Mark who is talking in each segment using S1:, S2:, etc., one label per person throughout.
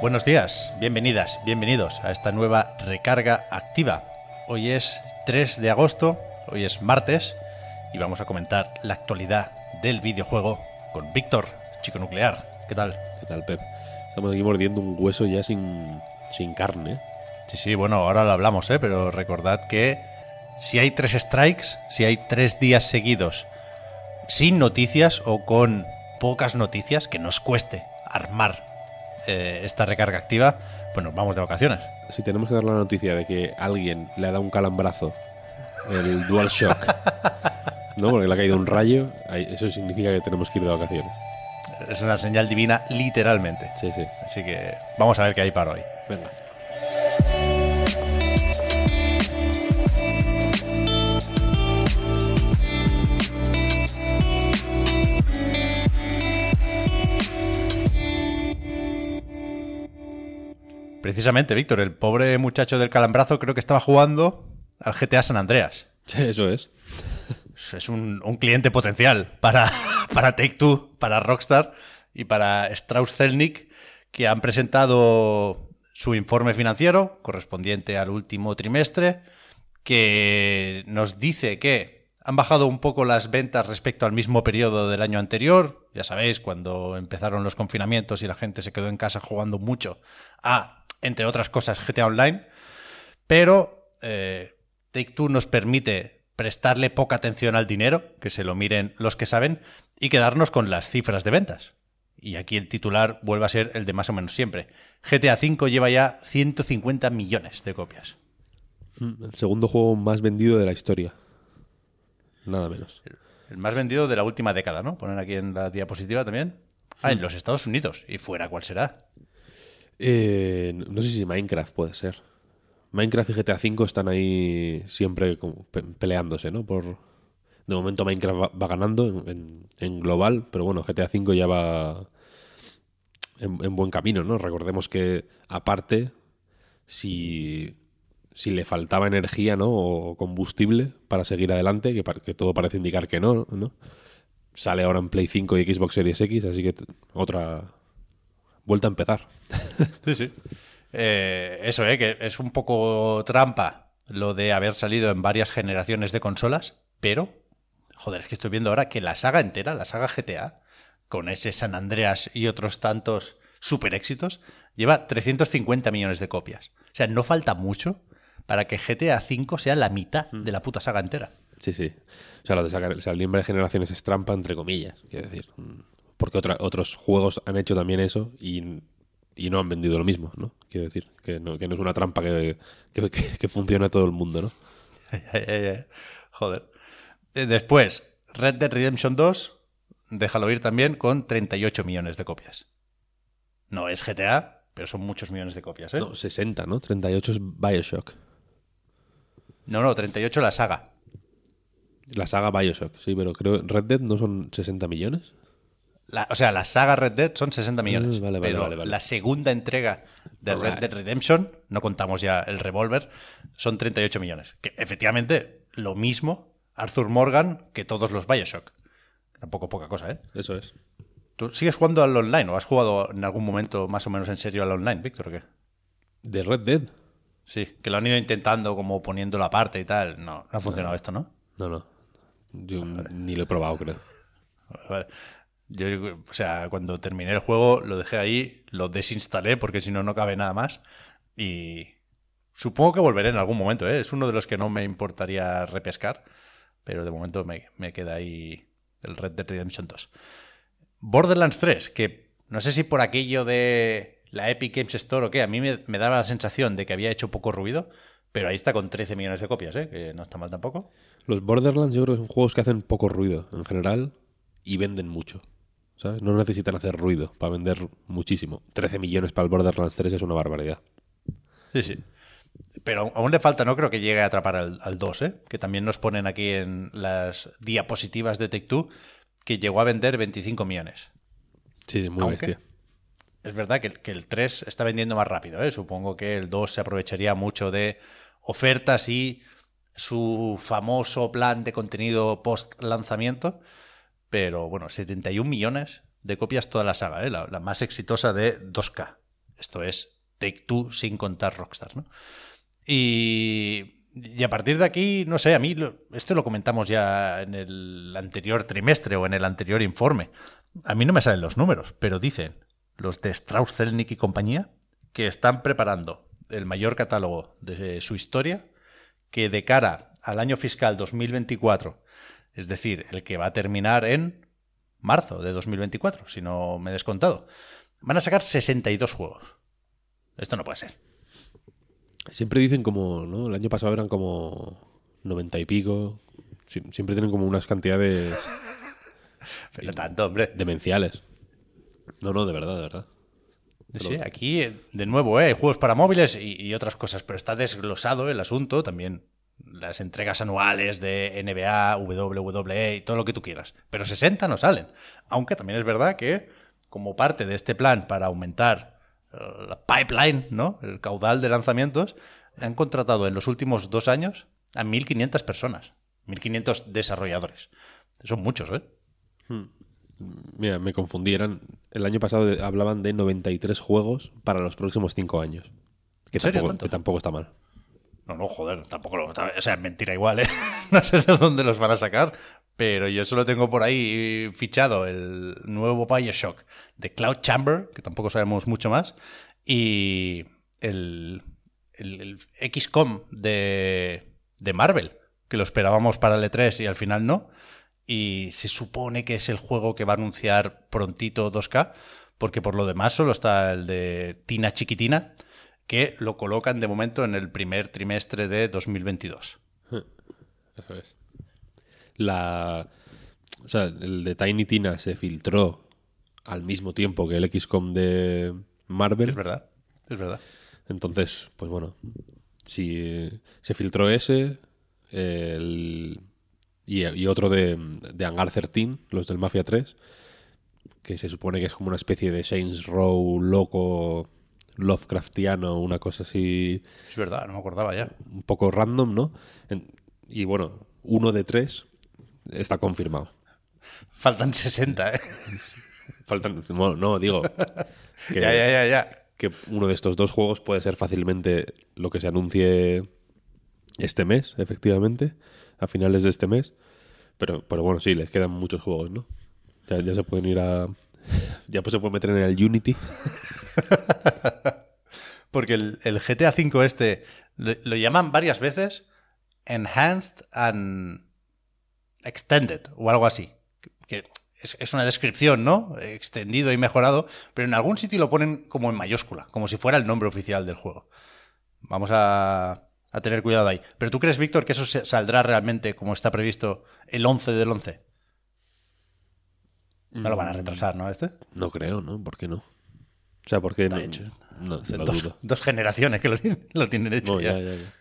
S1: Buenos días, bienvenidas, bienvenidos a esta nueva recarga activa. Hoy es 3 de agosto, hoy es martes y vamos a comentar la actualidad del videojuego con Víctor, chico nuclear. ¿Qué tal?
S2: ¿Qué tal, Pep? Estamos aquí mordiendo un hueso ya sin, sin carne.
S1: Sí, sí, bueno, ahora lo hablamos, ¿eh? pero recordad que si hay tres strikes, si hay tres días seguidos sin noticias o con pocas noticias, que nos cueste armar eh, esta recarga activa, pues nos vamos de vacaciones.
S2: Si tenemos que dar la noticia de que alguien le ha dado un calambrazo, el DualShock, ¿no? Porque le ha caído un rayo, eso significa que tenemos que ir de vacaciones.
S1: Es una señal divina, literalmente.
S2: Sí, sí.
S1: Así que vamos a ver qué hay para hoy.
S2: Venga.
S1: Precisamente, Víctor, el pobre muchacho del calambrazo creo que estaba jugando al GTA San Andreas.
S2: Sí, eso es.
S1: Es un, un cliente potencial para, para Take Two, para Rockstar y para Strauss Zelnick, que han presentado su informe financiero correspondiente al último trimestre, que nos dice que han bajado un poco las ventas respecto al mismo periodo del año anterior. Ya sabéis, cuando empezaron los confinamientos y la gente se quedó en casa jugando mucho a, entre otras cosas, GTA Online. Pero eh, Take Two nos permite prestarle poca atención al dinero, que se lo miren los que saben, y quedarnos con las cifras de ventas. Y aquí el titular vuelve a ser el de más o menos siempre. GTA V lleva ya 150 millones de copias.
S2: El segundo juego más vendido de la historia. Nada menos.
S1: El más vendido de la última década, ¿no? Ponen aquí en la diapositiva también. Ah, en los Estados Unidos. ¿Y fuera cuál será?
S2: Eh, no sé si Minecraft puede ser. Minecraft y GTA V están ahí siempre peleándose, ¿no? Por de momento Minecraft va, ganando en, global, pero bueno, GTA V ya va en, en buen camino, ¿no? Recordemos que aparte, si, si le faltaba energía, ¿no? O combustible para seguir adelante, que, que todo parece indicar que no, ¿no? Sale ahora en Play 5 y Xbox Series X, así que otra vuelta a empezar.
S1: Sí, sí. Eh, eso, ¿eh? Que es un poco trampa lo de haber salido en varias generaciones de consolas, pero, joder, es que estoy viendo ahora que la saga entera, la saga GTA, con ese San Andreas y otros tantos super éxitos, lleva 350 millones de copias. O sea, no falta mucho para que GTA V sea la mitad de la puta saga entera.
S2: Sí, sí. O sea, lo de sacar, salir en varias generaciones es trampa, entre comillas, quiero decir. Mm, Porque otra- otros juegos han hecho también eso y, y no han vendido lo mismo, ¿no? Quiero decir, que no, que no es una trampa que, que, que, que funcione a todo el mundo, ¿no?
S1: Joder. Eh, Después, Red Dead Redemption 2, déjalo ir también con 38 millones de copias. No es GTA, pero son muchos millones de copias, ¿eh?
S2: No, 60, ¿no? 38 es Bioshock.
S1: No, no, 38 la saga.
S2: La saga Bioshock, sí, pero creo Red Dead no son 60 millones.
S1: La- o sea, la saga Red Dead son 60 millones.
S2: Vale, vale,
S1: pero
S2: vale,
S1: la segunda entrega de Red. Dead Redemption, no contamos ya el revólver, son 38 millones. Que efectivamente, lo mismo Arthur Morgan que todos los Bioshock. Tampoco poca cosa, ¿eh?
S2: Eso es.
S1: ¿Tú sigues jugando al online o has jugado en algún momento más o menos en serio al online, Víctor, o qué?
S2: ¿De Red Dead?
S1: Sí, que lo han ido intentando como poniéndolo aparte y tal. No, no ha funcionado esto, ¿no?
S2: No, no. Yo ni lo he probado, creo.
S1: Vale. Yo, o sea, cuando terminé el juego lo dejé ahí, lo desinstalé porque si no, no cabe nada más. Y supongo que volveré en algún momento, ¿eh? Es uno de los que no me importaría repescar, pero de momento me, me queda ahí el Red Dead Redemption 2. Borderlands 3, que no sé si por aquello de la Epic Games Store o qué, a mí me, me daba la sensación de que había hecho poco ruido, pero ahí está con 13 millones de copias, ¿eh? Que no está mal tampoco.
S2: Los Borderlands yo creo que son juegos que hacen poco ruido en general y venden mucho. ¿Sabes? No necesitan hacer ruido para vender muchísimo. 13 millones para el Borderlands 3 es una barbaridad.
S1: Sí, sí. Pero aún le falta, no creo que llegue a atrapar al, al 2, ¿eh? que también nos ponen aquí en las diapositivas de Tech2 que llegó a vender 25 millones.
S2: Sí, muy
S1: Aunque-
S2: bestia.
S1: Es verdad que, que el 3 está vendiendo más rápido. ¿eh? Supongo que el 2 se aprovecharía mucho de ofertas y su famoso plan de contenido post lanzamiento. Pero bueno, 71 millones de copias toda la saga, ¿eh? la, más exitosa de 2K. Esto es Take Two sin contar Rockstar. ¿no? Y, y a partir de aquí, no sé, a mí esto lo comentamos ya en el anterior trimestre o en el anterior informe. A mí no me salen los números, pero dicen los de Strauss Zelnick y compañía que están preparando el mayor catálogo de su historia, que de cara al año fiscal 2024, es decir, el que va a terminar en marzo de 2024, si no me he descontado, van a sacar 62 juegos. Esto no puede ser.
S2: Siempre dicen como, ¿no? El año pasado eran como 90 y pico. Sie- Siempre tienen como unas cantidades
S1: Pero tanto, hombre.
S2: demenciales. No, no, de verdad, de verdad.
S1: Sí, aquí, eh, de nuevo, ¿eh? hay juegos para móviles y, y otras cosas, pero está desglosado el asunto, también las entregas anuales de NBA, WWE y todo lo que tú quieras. Pero 60 no salen. Aunque también es verdad que, como parte de este plan para aumentar eh, la pipeline, ¿no? El caudal de lanzamientos, han contratado en los últimos dos años a 1.500 personas, 1.500 desarrolladores. Son muchos, ¿eh?
S2: Mira, me confundieran. El año pasado de- hablaban de 93 juegos para los próximos 5 años. Que,
S1: ¿En serio,
S2: tampoco,
S1: tanto?
S2: que tampoco está mal.
S1: No, no, joder, tampoco lo. O sea, es mentira igual, ¿eh? No sé de dónde los van a sacar, pero yo solo tengo por ahí fichado el nuevo Bioshock de Cloud Chamber, que tampoco sabemos mucho más, y el, el, XCOM de, de Marvel, que lo esperábamos para el E3 y al final no. Y se supone que es el juego que va a anunciar prontito 2K, porque por lo demás solo está el de Tina Chiquitina, que lo colocan de momento en el primer trimestre de 2022.
S2: Eso es. La. O sea, el de Tiny Tina se filtró al mismo tiempo que el XCOM de Marvel.
S1: Es verdad, es verdad.
S2: Entonces, pues bueno, si se filtró ese el- y, y otro de, de Hangar 13, los del Mafia 3, que se supone que es como una especie de Saints Row loco, Lovecraftiano, una cosa así
S1: Es verdad, no me acordaba ya.
S2: un poco random, ¿no? En- y bueno, uno de tres está confirmado.
S1: Faltan 60, ¿eh?
S2: Faltan, bueno, no, digo que,
S1: Ya, ya, ya, ya.
S2: que uno de estos dos juegos puede ser fácilmente lo que se anuncie este mes, efectivamente, a finales de este mes. Pero, pero bueno, sí, les quedan muchos juegos, ¿no? Ya, ya se pueden ir a... Ya pues se puede meter en el Unity.
S1: Porque el, GTA V este lo, llaman varias veces Enhanced and Extended o algo así. Que es, es una descripción, ¿no? Extendido y mejorado, pero en algún sitio lo ponen como en mayúscula, como si fuera el nombre oficial del juego. Vamos a, a tener cuidado ahí. ¿Pero tú crees, Víctor, que eso saldrá realmente como está previsto el 11 del 11? No lo van a retrasar, ¿no? Este.
S2: No creo, ¿no? ¿Por qué no? O sea, porque no,
S1: hecho.
S2: no,
S1: Hace
S2: lo
S1: dos,
S2: dudo.
S1: dos generaciones que lo tienen, lo tienen hecho.
S2: No,
S1: ya.
S2: ya, ya, ya.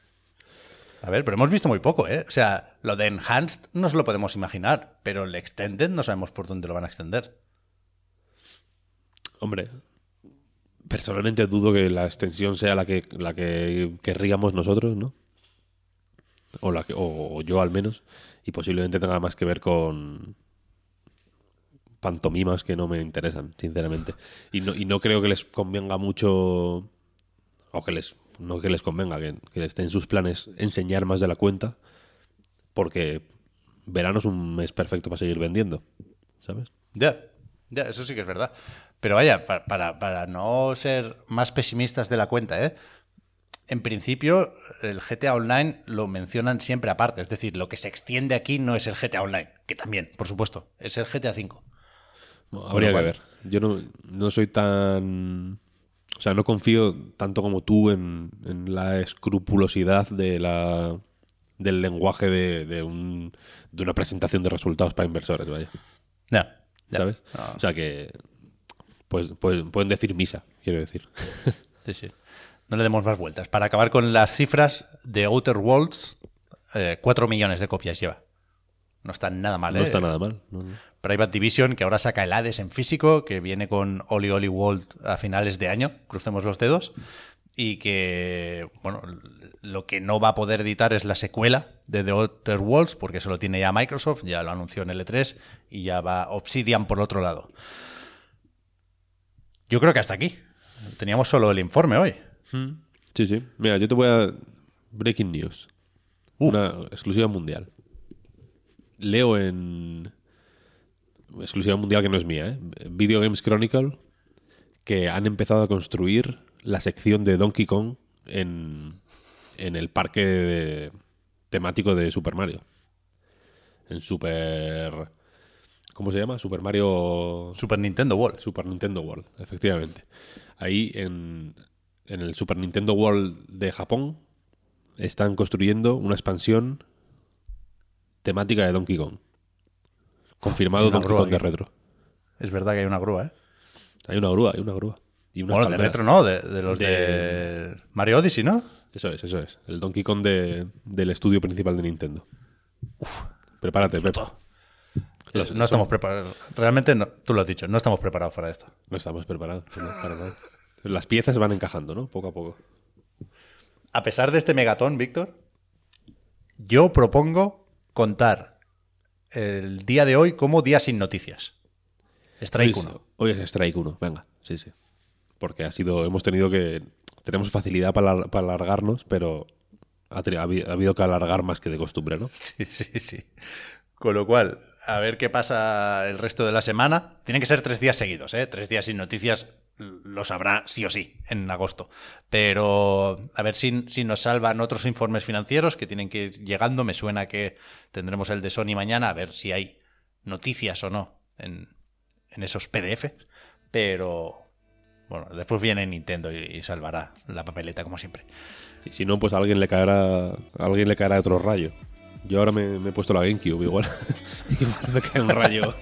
S1: A ver, pero hemos visto muy poco, ¿eh? O sea, lo de Enhanced no se lo podemos imaginar, pero el Extended no sabemos por dónde lo van a extender.
S2: Hombre, personalmente dudo que la extensión sea la que, la que querríamos nosotros, ¿no? O, la que, o yo al menos. Y posiblemente tenga más que ver con pantomimas que no me interesan, sinceramente. Y no, y no creo que les convenga mucho, o que les, no que les convenga, que, que esté en sus planes enseñar más de la cuenta, porque verano es un mes perfecto para seguir vendiendo, ¿sabes?
S1: Ya, ya, eso sí que es verdad. Pero vaya, pa- para, para no ser más pesimistas de la cuenta, ¿eh? En principio, el GTA Online lo mencionan siempre aparte. Es decir, lo que se extiende aquí no es el GTA Online, que también, por supuesto, es el GTA V.
S2: No, Habría que ver. Yo no, no soy tan. O sea, no confío tanto como tú en, en la escrupulosidad de la, del lenguaje de, de, un, de una presentación de resultados para inversores, vaya.
S1: Ya, ya.
S2: ¿sabes?
S1: No,
S2: O sea que pues, pues pueden decir misa, quiero decir.
S1: sí, sí. No le demos más vueltas. Para acabar con las cifras de Outer Worlds, eh, 4 millones de copias lleva. No está nada mal,
S2: No
S1: ¿eh?
S2: está nada mal. no, no.
S1: Private Division, que ahora saca el Hades en físico, que viene con Oli Oli World a finales de año, crucemos los dedos, y que, bueno, lo que no va a poder editar es la secuela de The Outer Worlds, porque eso lo tiene ya Microsoft, ya lo anunció en L3, y ya va Obsidian por otro lado. Yo creo que hasta aquí. Teníamos solo el informe hoy.
S2: Sí, sí. Mira, yo te voy a... Breaking news.
S1: Uh.
S2: Una exclusiva mundial. Leo en... Exclusiva mundial que no es mía, ¿eh? Video Games Chronicle que han empezado a construir la sección de Donkey Kong en, en el parque de- temático de Super Mario. En Super... ¿Cómo se llama? Super Mario...
S1: Super Nintendo World.
S2: Super Nintendo World, efectivamente. Ahí en, en el Super Nintendo World de Japón están construyendo una expansión temática de Donkey Kong. Confirmado Donkey Kong de
S1: aquí.
S2: retro.
S1: Es verdad que hay una grúa, ¿eh?
S2: Hay una grúa, hay una grúa. Y
S1: Bueno, de retro no, de, de los de...
S2: De-
S1: Mario Odyssey, ¿no?
S2: Eso es, eso es. El Donkey Kong de- del estudio principal de Nintendo. Prepárate.
S1: Los-
S2: Eso-
S1: no estamos preparados. Realmente, no, tú lo has dicho, no estamos preparados para esto.
S2: No estamos preparados. no, para nada. Las piezas van encajando, ¿no? Poco a poco.
S1: A pesar de este megatón, Víctor, yo propongo contar el día de hoy como día sin noticias. Strike
S2: hoy, es-
S1: 1.
S2: Hoy es Strike 1, venga, sí, sí. Porque ha sido, hemos tenido que, tenemos facilidad para, para alargarnos, pero ha, ha habido que alargar más que de costumbre, ¿no?
S1: Sí, sí, sí. Con lo cual, a ver qué pasa el resto de la semana. Tienen que ser tres días seguidos, ¿eh? Tres días sin noticias lo sabrá sí o sí en agosto. Pero a ver si, si nos salvan otros informes financieros que tienen que ir llegando. Me suena que tendremos el de Sony mañana, a ver si hay noticias o no en, en esos PDF. Pero bueno, después viene Nintendo y, y salvará la papeleta como siempre.
S2: Y si no, pues a alguien le caerá, a alguien le caerá otro rayo. Yo ahora me, me he puesto la GameCube, igual. igual me cae un rayo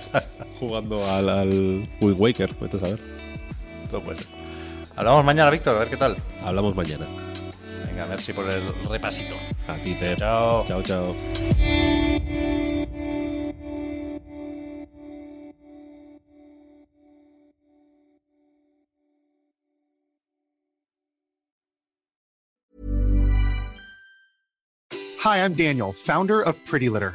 S2: jugando al, al Wind Waker, vete a saber.
S1: Todo puede ser. Hablamos mañana, Víctor, a ver qué tal.
S2: Hablamos mañana.
S1: Venga, a ver si por el repasito.
S2: A ti, Pep.
S1: Chao.
S2: Chao, chao.
S3: Hi, I'm Daniel, founder of Pretty Litter.